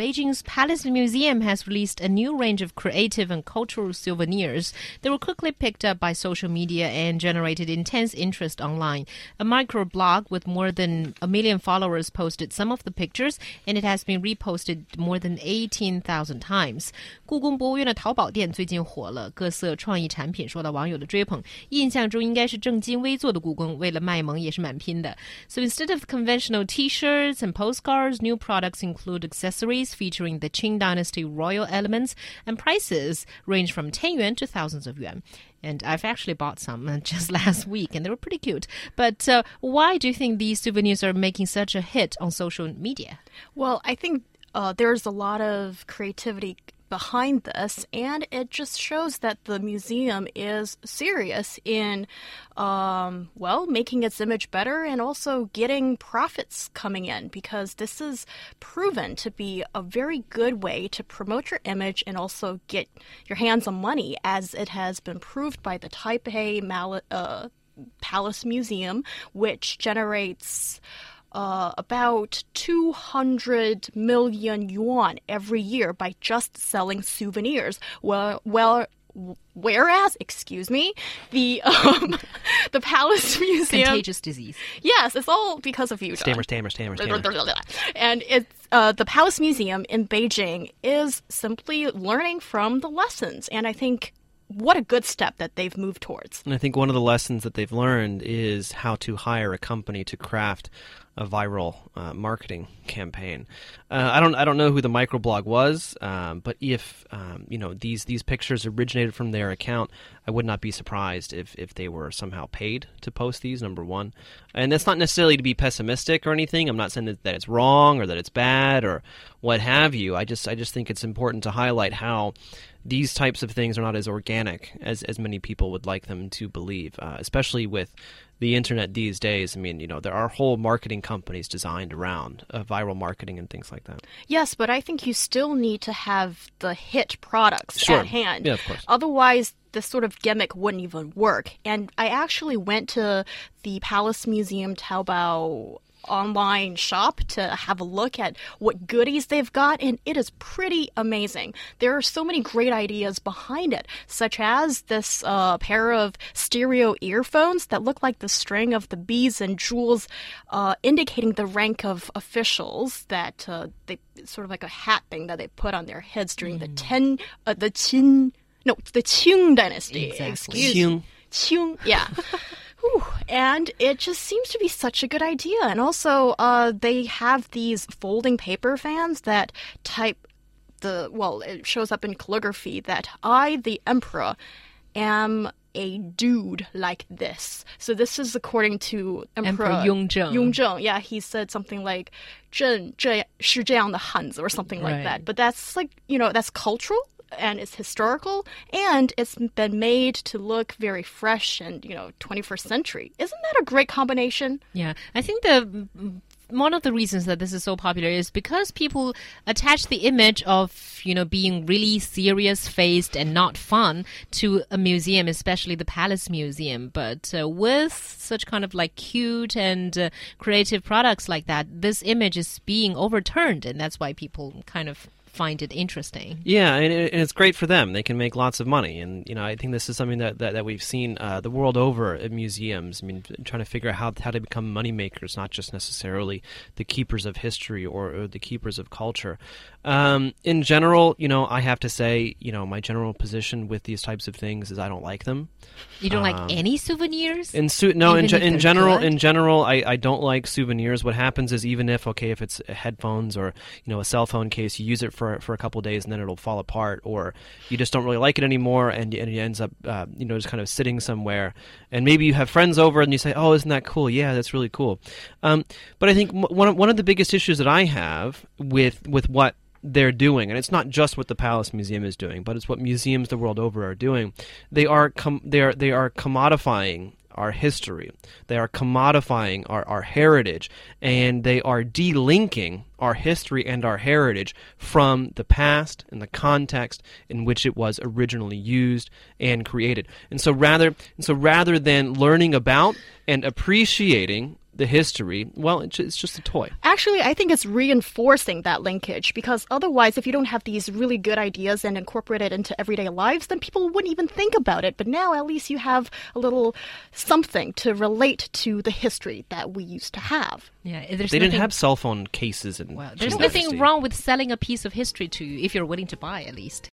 Beijing's Palace Museum has released a new range of creative and cultural souvenirs. They were quickly picked up by social media and generated intense interest online. A microblog with more than a million followers posted some of the pictures, and it has been reposted more than 18,000 times. 故宫博物院的淘宝店最近火了，各色创意产品受到网友的追捧。印象中应该是正襟危坐的故宫，为了卖萌也是蛮拼的。So instead of conventional T-shirts and postcards, new products include accessories featuring the Qing Dynasty royal elements, and prices range from 10 yuan to thousands of yuan. And I've actually bought some uh, just last week, and they were pretty cute. But uh, why do you think these souvenirs are making such a hit on social media? Well, I think uh, there's a lot of creativity behind this, and it just shows that the museum is serious in, um, well, making its image better and also getting profits coming in because this is proven to be a very good way to promote your image and also get your hands on money, as it has been proved by the Taipei Mal- uh, Palace Museum, which generates uh, about 200 million yuan every year by just selling souvenirs. Well, well, whereas, excuse me, the um, the Palace Museum contagious disease. Yes, it's all because of you. Stammer, stammer, stammer, stammer. And it's uh, the Palace Museum in Beijing is simply learning from the lessons, and I think what a good step that they've moved towards. And I think one of the lessons that they've learned is how to hire a company to craft a viral uh, marketing campaign. Uh, I don't I don't know who the microblog was, um, but if um, you know these these pictures originated from their account, I would not be surprised if if they were somehow paid to post these. Number one, and that's not necessarily to be pessimistic or anything. I'm not saying that, that it's wrong or that it's bad or what have you. I just I just think it's important to highlight how these types of things are not as organic as, as many people would like them to believe, uh, especially with the internet these days. I mean, you know, there are whole marketing companies designed around uh, viral marketing and things like that. Yes, but I think you still need to have the hit products Sure. at hand. Yeah, of course. Otherwise, this sort of gimmick wouldn't even work. And I actually went to the Palace Museum Taobao online shop to have a look at what goodies they've got and it is pretty amazing there are so many great ideas behind it such as this uh, pair of stereo earphones that look like the string of the bees and jewels uh, indicating the rank of officials that uh, they sort of like a hat thing that they put on their heads during the ten uh, the Qin no the Qing dynasty Exactly. excuse Qing. Qing, yeah. Whew And it just seems to be such a good idea. And also, uh, they have these folding paper fans that type the, well, it shows up in calligraphy that I, the emperor, am a dude like this. So this is according to Emperor, Emperor Yongzheng. Yongzheng. Yeah, he said something like 朕这是这样的汉子 or something like Right. that. But that's like, you know, that's cultural and it's historical and it's been made to look very fresh and, you know, 21st century. Isn't that a great combination? Yeah, I think the one of the reasons that this is so popular is because people attach the image of you know being really serious faced and not fun to a museum, especially the Palace Museum. But uh, with such kind of like cute and uh, creative products like that, this image is being overturned, and that's why people kind of find it interesting. Yeah, and, it, and it's great for them. They can make lots of money, and you know, I think this is something that that, that we've seen uh, the world over at museums. I mean, trying to figure out how how to become money makers, not just necessarily the keepers of history or, or the keepers of culture. Um, in general, you know, I have to say, you know, my general position with these types of things is I don't like them. You don't Um, like any souvenirs? In su- no, in, ge- in general, good? in general, I, I don't like souvenirs. What happens is even if okay, if it's headphones or you know a cell phone case, you use it for for for a couple days and then it'll fall apart, or you just don't really like it anymore, and, and it ends up uh, you know just kind of sitting somewhere. And maybe you have friends over and you say, "Oh, isn't that cool? Yeah, that's really cool." Um, but I think one of, one of the biggest issues that I have with with what they're doing, and it's not just what the Palace Museum is doing, but it's what museums the world over are doing. They are com- they are they are commodifying our history. They are commodifying our, our heritage, and they are delinking our history and our heritage from the past and the context in which it was originally used and created. And so rather and so rather than learning about and appreciating the history, well, it's it's just a toy. Actually, I think it's reinforcing that linkage because otherwise, if you don't have these really good ideas and incorporate it into everyday lives, then people wouldn't even think about it. But now, at least you have a little something to relate to the history that we used to have. Yeah, eh, there's They didn't have cell phone cases and Well, there's nothing wrong with selling a piece of history to you if you're willing to buy, at least.